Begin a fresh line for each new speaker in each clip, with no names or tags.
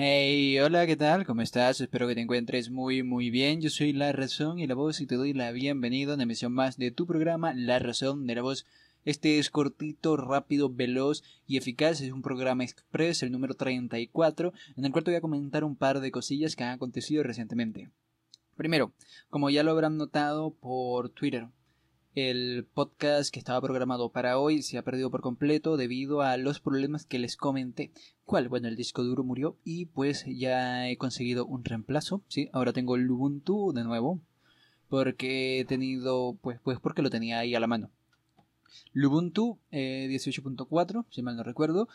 Hey, hola, ¿qué tal? ¿Cómo estás? Espero que te encuentres muy, muy bien. Yo soy La Razón y la Voz y te doy la bienvenida a una emisión más de tu programa La Razón de la Voz. Este es cortito, rápido, veloz y eficaz. Es un programa express, el número 34, en el cual te voy a comentar un par de cosillas que han acontecido recientemente. Primero, como ya lo habrán notado por Twitter, el podcast que estaba programado para hoy se ha perdido por completo debido a los problemas que les comenté. ¿Cuál? Bueno, el disco duro murió y pues ya he conseguido un reemplazo, ¿sí? Ahora tengo el Ubuntu de nuevo porque he tenido, pues, pues porque lo tenía ahí a la mano. Lubuntu 18.4, eh, si mal no recuerdo,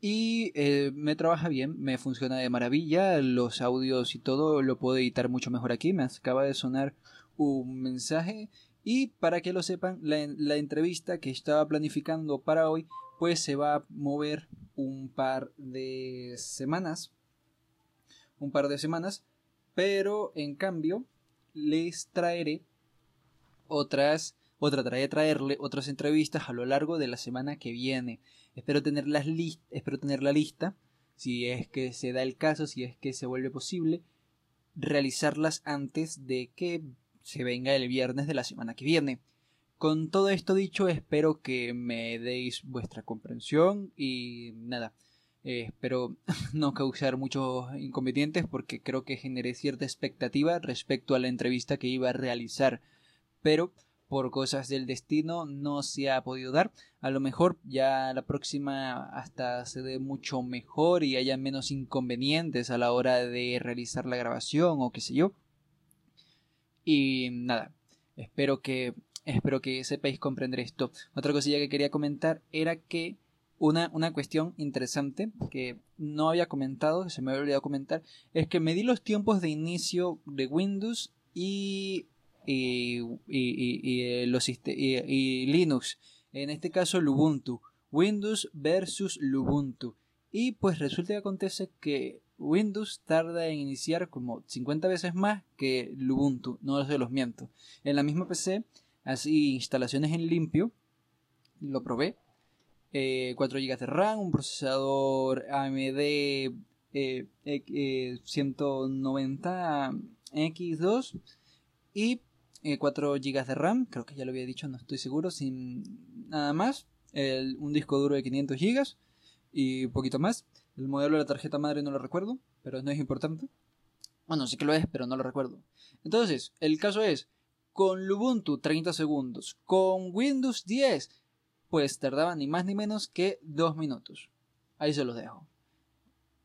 y eh, me trabaja bien, me funciona de maravilla, los audios y todo lo puedo editar mucho mejor aquí, me acaba de sonar un mensaje y para que lo sepan, la, entrevista que estaba planificando para hoy, pues se va a mover un par de semanas. Un par de semanas. Pero en cambio, les traeré otras. Otra traeré traerle otras entrevistas a lo largo de la semana que viene. Espero las espero tener la lista, si es que se da el caso, si es que se vuelve posible, realizarlas antes de que se venga el viernes de la semana que viene. Con todo esto dicho, espero que me deis vuestra comprensión y nada. Eh, espero no causar muchos inconvenientes porque creo que generé cierta expectativa respecto a la entrevista que iba a realizar. Pero por cosas del destino no se ha podido dar. A lo mejor ya la próxima hasta se dé mucho mejor y haya menos inconvenientes a la hora de realizar la grabación o qué sé yo. Y nada, espero que, espero que sepáis comprender esto. Otra cosilla que quería comentar era que una, una cuestión interesante que no había comentado, que se me había olvidado comentar, es que me di los tiempos de inicio de Windows y, y, y, y, y, Linux. En este caso, Ubuntu. Windows versus Ubuntu. Y pues resulta que acontece que Windows tarda en iniciar como 50 veces más que Ubuntu, no se los miento. En la misma PC, así instalaciones en limpio, lo probé. 4 eh, GB de RAM, un procesador AMD 190X2 eh, y 4 eh, GB de RAM, creo que ya lo había dicho, no estoy seguro, sin nada más. un disco duro de 500 GB y poquito más. El modelo de la tarjeta madre no lo recuerdo, pero no es importante. Bueno, sí que lo es, pero no lo recuerdo. Entonces, el caso es, con Ubuntu 30 segundos, con Windows 10, pues tardaba ni más ni menos que 2 minutos. Ahí se los dejo.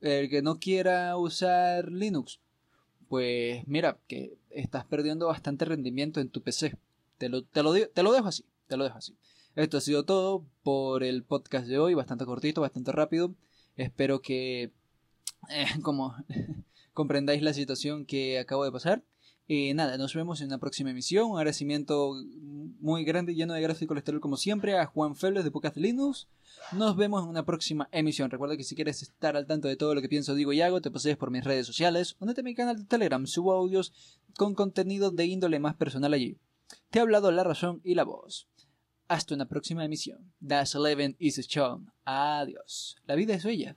El que no quiera usar Linux, pues mira, que estás perdiendo bastante rendimiento en tu PC. Te lo, te lo, te lo dejo así, te lo dejo así. Esto ha sido todo por el podcast de hoy, bastante cortito, bastante rápido. Espero que eh, como comprendáis la situación que acabo de pasar. Y nada, nos vemos en una próxima emisión. Un agradecimiento muy grande y lleno de gráfico colesterol como siempre a Juan Febles de Pocas Linux. Nos vemos en una próxima emisión. Recuerda que si quieres estar al tanto de todo lo que pienso, digo y hago, te pases por mis redes sociales. Únete a mi canal de Telegram, subo audios con contenido de índole más personal allí. Te ha hablado la razón y la voz. Hasta una próxima emisión. Das Eleven is shown. Adiós. La vida es bella.